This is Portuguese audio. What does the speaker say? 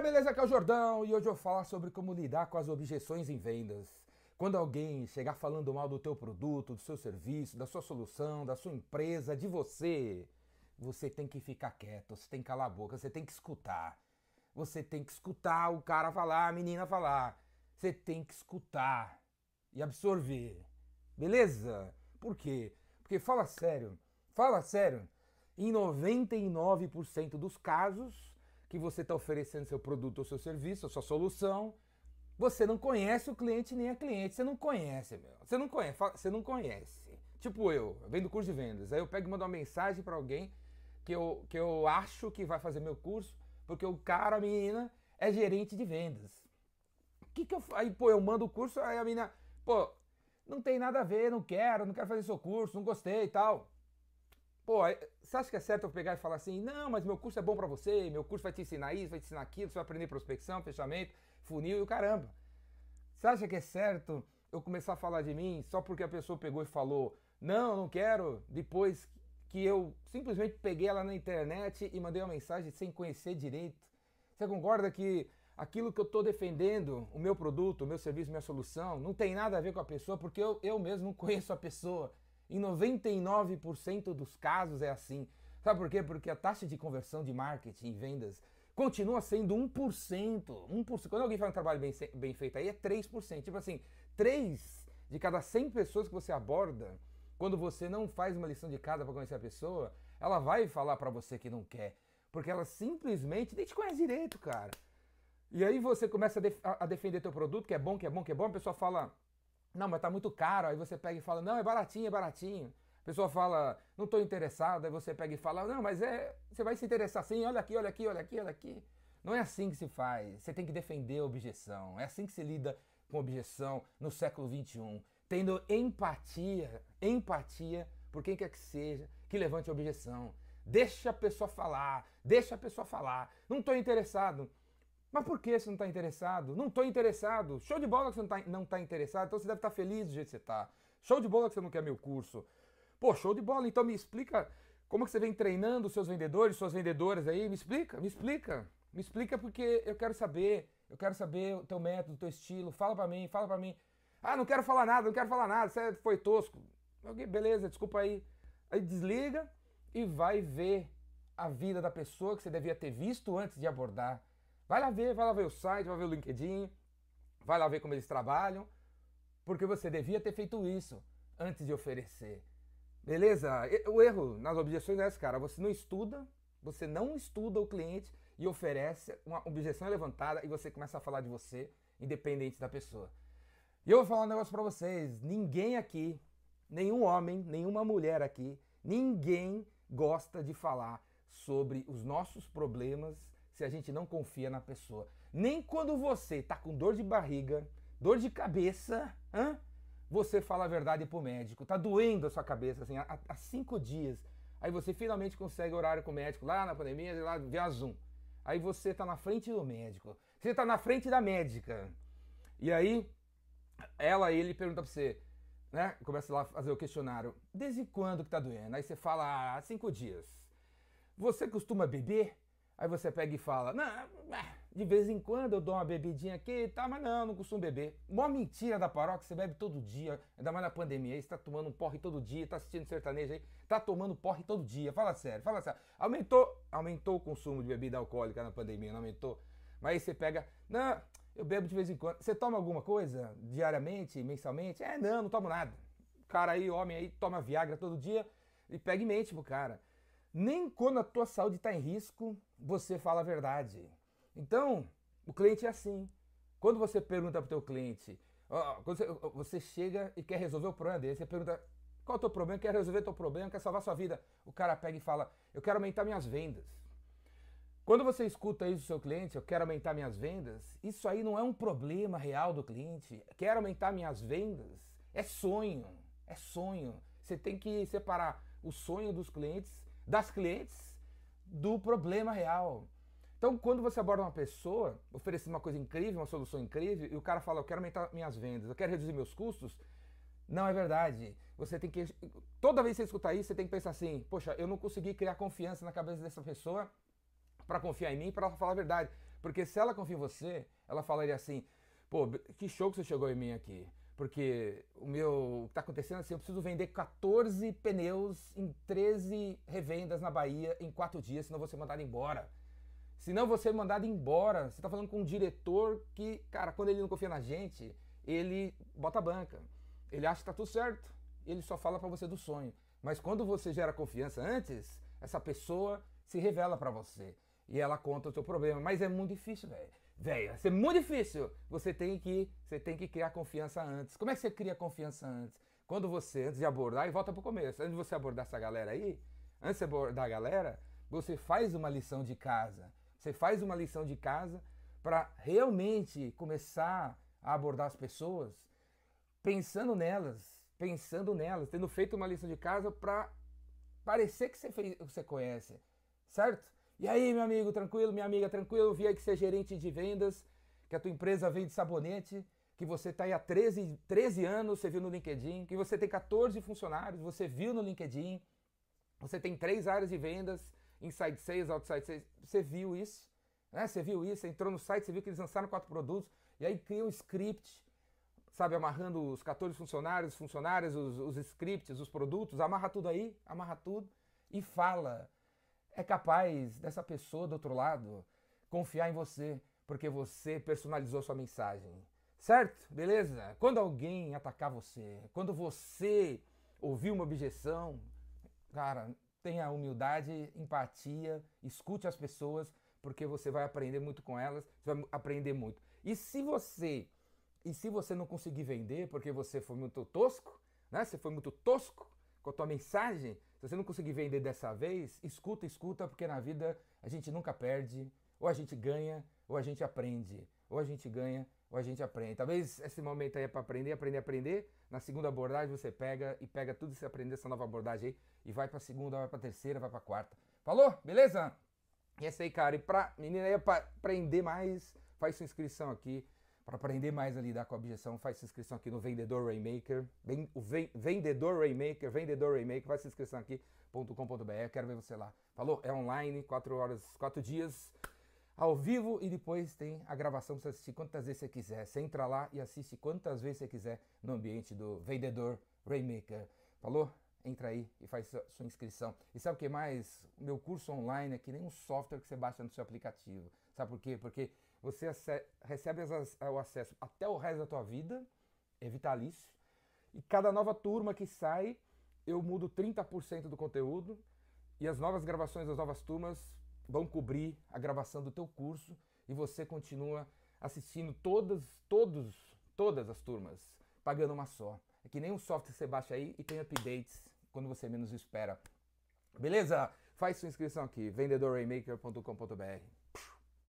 galera, beleza? Aqui é o Jordão e hoje eu vou falar sobre como lidar com as objeções em vendas. Quando alguém chegar falando mal do teu produto, do seu serviço, da sua solução, da sua empresa, de você, você tem que ficar quieto, você tem que calar a boca, você tem que escutar. Você tem que escutar o cara falar, a menina falar. Você tem que escutar e absorver. Beleza? Por quê? Porque fala sério, fala sério. Em 99% dos casos, que você está oferecendo seu produto ou seu serviço, a sua solução, você não conhece o cliente nem a cliente. Você não conhece, meu. Você não conhece. Você não conhece. Tipo eu, vendo curso de vendas. Aí eu pego e mando uma mensagem para alguém que eu, que eu acho que vai fazer meu curso, porque o cara, a menina, é gerente de vendas. Que que eu, aí, pô, eu mando o curso, aí a menina, pô, não tem nada a ver, não quero, não quero fazer seu curso, não gostei e tal. Pô, você acha que é certo eu pegar e falar assim, não, mas meu curso é bom para você, meu curso vai te ensinar isso, vai te ensinar aquilo, você vai aprender prospecção, fechamento, funil e o caramba. Você acha que é certo eu começar a falar de mim só porque a pessoa pegou e falou, não, não quero, depois que eu simplesmente peguei ela na internet e mandei uma mensagem sem conhecer direito? Você concorda que aquilo que eu estou defendendo, o meu produto, o meu serviço, minha solução, não tem nada a ver com a pessoa, porque eu, eu mesmo não conheço a pessoa. Em 99% dos casos é assim. Sabe por quê? Porque a taxa de conversão de marketing e vendas continua sendo 1%. 1%. Quando alguém faz um trabalho bem, bem feito aí é 3%. Tipo assim, 3 de cada 100 pessoas que você aborda, quando você não faz uma lição de casa para conhecer a pessoa, ela vai falar para você que não quer. Porque ela simplesmente nem te conhece direito, cara. E aí você começa a, def a defender teu produto, que é bom, que é bom, que é bom, a pessoa fala, não, mas tá muito caro. Aí você pega e fala, não, é baratinho, é baratinho. A pessoa fala, não estou interessado. Aí você pega e fala, não, mas é, você vai se interessar sim, olha aqui, olha aqui, olha aqui, olha aqui. Não é assim que se faz. Você tem que defender a objeção. É assim que se lida com objeção no século XXI. Tendo empatia, empatia por quem quer que seja que levante a objeção. Deixa a pessoa falar, deixa a pessoa falar. Não estou interessado. Mas por que você não está interessado? Não estou interessado. Show de bola que você não está tá interessado, então você deve estar tá feliz do jeito que você está. Show de bola que você não quer meu curso. Pô, show de bola. Então me explica como que você vem treinando os seus vendedores, suas vendedoras aí. Me explica, me explica. Me explica porque eu quero saber. Eu quero saber o teu método, o teu estilo. Fala para mim, fala para mim. Ah, não quero falar nada, não quero falar nada. Você foi tosco. Beleza, desculpa aí. Aí desliga e vai ver a vida da pessoa que você devia ter visto antes de abordar. Vai lá ver, vai lá ver o site, vai ver o LinkedIn, vai lá ver como eles trabalham, porque você devia ter feito isso antes de oferecer. Beleza? O erro nas objeções é esse, cara. Você não estuda, você não estuda o cliente e oferece, uma objeção levantada e você começa a falar de você, independente da pessoa. E eu vou falar um negócio para vocês: ninguém aqui, nenhum homem, nenhuma mulher aqui, ninguém gosta de falar sobre os nossos problemas se a gente não confia na pessoa. Nem quando você tá com dor de barriga, dor de cabeça, hã? você fala a verdade pro médico. Tá doendo a sua cabeça, assim, há, há cinco dias. Aí você finalmente consegue horário com o médico lá na pandemia, lá via Zoom. Aí você tá na frente do médico. Você tá na frente da médica. E aí, ela, ele pergunta pra você, né? Começa lá a fazer o questionário. Desde quando que tá doendo? Aí você fala, ah, há cinco dias. Você costuma beber? Aí você pega e fala, não, é, de vez em quando eu dou uma bebidinha aqui, tá, mas não, não costumo beber. Mó mentira da paróquia, você bebe todo dia, ainda mais na pandemia, aí você tá tomando um porre todo dia, tá assistindo sertanejo aí, tá tomando porre todo dia. Fala sério, fala sério. Aumentou, aumentou o consumo de bebida alcoólica na pandemia, não aumentou? Mas aí você pega, não, eu bebo de vez em quando. Você toma alguma coisa diariamente, mensalmente? É, não, não tomo nada. O cara aí, homem aí, toma Viagra todo dia e pega e mente pro cara. Nem quando a tua saúde está em risco, você fala a verdade. Então, o cliente é assim. Quando você pergunta para o teu cliente, quando você, você, chega e quer resolver o problema dele, você pergunta qual é o teu problema, quer resolver o teu problema, quer salvar sua vida. O cara pega e fala, eu quero aumentar minhas vendas. Quando você escuta isso do seu cliente, eu quero aumentar minhas vendas, isso aí não é um problema real do cliente. Quero aumentar minhas vendas. É sonho, é sonho. Você tem que separar o sonho dos clientes das clientes do problema real. Então, quando você aborda uma pessoa, oferecendo uma coisa incrível, uma solução incrível, e o cara fala, eu quero aumentar minhas vendas, eu quero reduzir meus custos, não é verdade. Você tem que. Toda vez que você escutar isso, você tem que pensar assim: poxa, eu não consegui criar confiança na cabeça dessa pessoa para confiar em mim, para falar a verdade. Porque se ela confia em você, ela falaria assim: pô, que show que você chegou em mim aqui. Porque o meu. O que tá acontecendo é assim, eu preciso vender 14 pneus em 13 revendas na Bahia em 4 dias, senão vou ser mandado embora. Senão vou ser mandado embora. Você tá falando com um diretor que, cara, quando ele não confia na gente, ele bota a banca. Ele acha que tá tudo certo. Ele só fala para você do sonho. Mas quando você gera confiança antes, essa pessoa se revela para você e ela conta o seu problema. Mas é muito difícil, velho. Velho, é muito difícil. Você tem que, você tem que criar confiança antes. Como é que você cria confiança antes? Quando você, antes de abordar, e volta pro começo, antes de você abordar essa galera aí, antes de abordar a galera, você faz uma lição de casa. Você faz uma lição de casa para realmente começar a abordar as pessoas pensando nelas, pensando nelas, tendo feito uma lição de casa para parecer que você, fez, você conhece, certo? E aí, meu amigo, tranquilo, minha amiga, tranquilo, vi aí que você é gerente de vendas, que a tua empresa vende sabonete, que você está aí há 13, 13 anos, você viu no LinkedIn, que você tem 14 funcionários, você viu no LinkedIn, você tem três áreas de vendas, inside sales, outside sales, você viu isso, né? Você viu isso, você entrou no site, você viu que eles lançaram quatro produtos, e aí cria um script, sabe, amarrando os 14 funcionários, funcionários, os, os scripts, os produtos, amarra tudo aí, amarra tudo e fala. É capaz dessa pessoa do outro lado confiar em você, porque você personalizou sua mensagem. Certo? Beleza? Quando alguém atacar você, quando você ouvir uma objeção, cara, tenha humildade, empatia, escute as pessoas, porque você vai aprender muito com elas, você vai aprender muito. E se você e se você não conseguir vender porque você foi muito tosco, né? Você foi muito tosco com a tua mensagem, se você não conseguir vender dessa vez, escuta, escuta, porque na vida a gente nunca perde, ou a gente ganha, ou a gente aprende. Ou a gente ganha, ou a gente aprende. Talvez esse momento aí é para aprender, aprender, aprender. Na segunda abordagem você pega e pega tudo isso aprender essa nova abordagem aí e vai para segunda, vai para terceira, vai para quarta. Falou? Beleza? E esse aí, cara, e pra menina aí é para aprender mais, faz sua inscrição aqui para aprender mais a lidar com a objeção, faz inscrição aqui no Vendedor Rainmaker. O Vendedor Rainmaker, Vendedor Rainmaker, faz inscrição aqui.com.br. Quero ver você lá. Falou? É online, 4 horas, 4 dias ao vivo e depois tem a gravação para você assistir quantas vezes você quiser. Você entra lá e assiste quantas vezes você quiser no ambiente do Vendedor Rainmaker. Falou? Entra aí e faz sua, inscrição. E sabe o que mais? O meu curso online é que nem um software que você baixa no seu aplicativo. Sabe por quê? Porque você recebe o acesso até o resto da tua vida, é vitalício. E cada nova turma que sai, eu mudo 30% do conteúdo e as novas gravações das novas turmas vão cobrir a gravação do teu curso e você continua assistindo todas, todos, todas as turmas, pagando uma só. É que nem um software que você baixa aí e tem updates quando você menos espera. Beleza? Faz sua inscrição aqui, vendedorraymaker.com.br.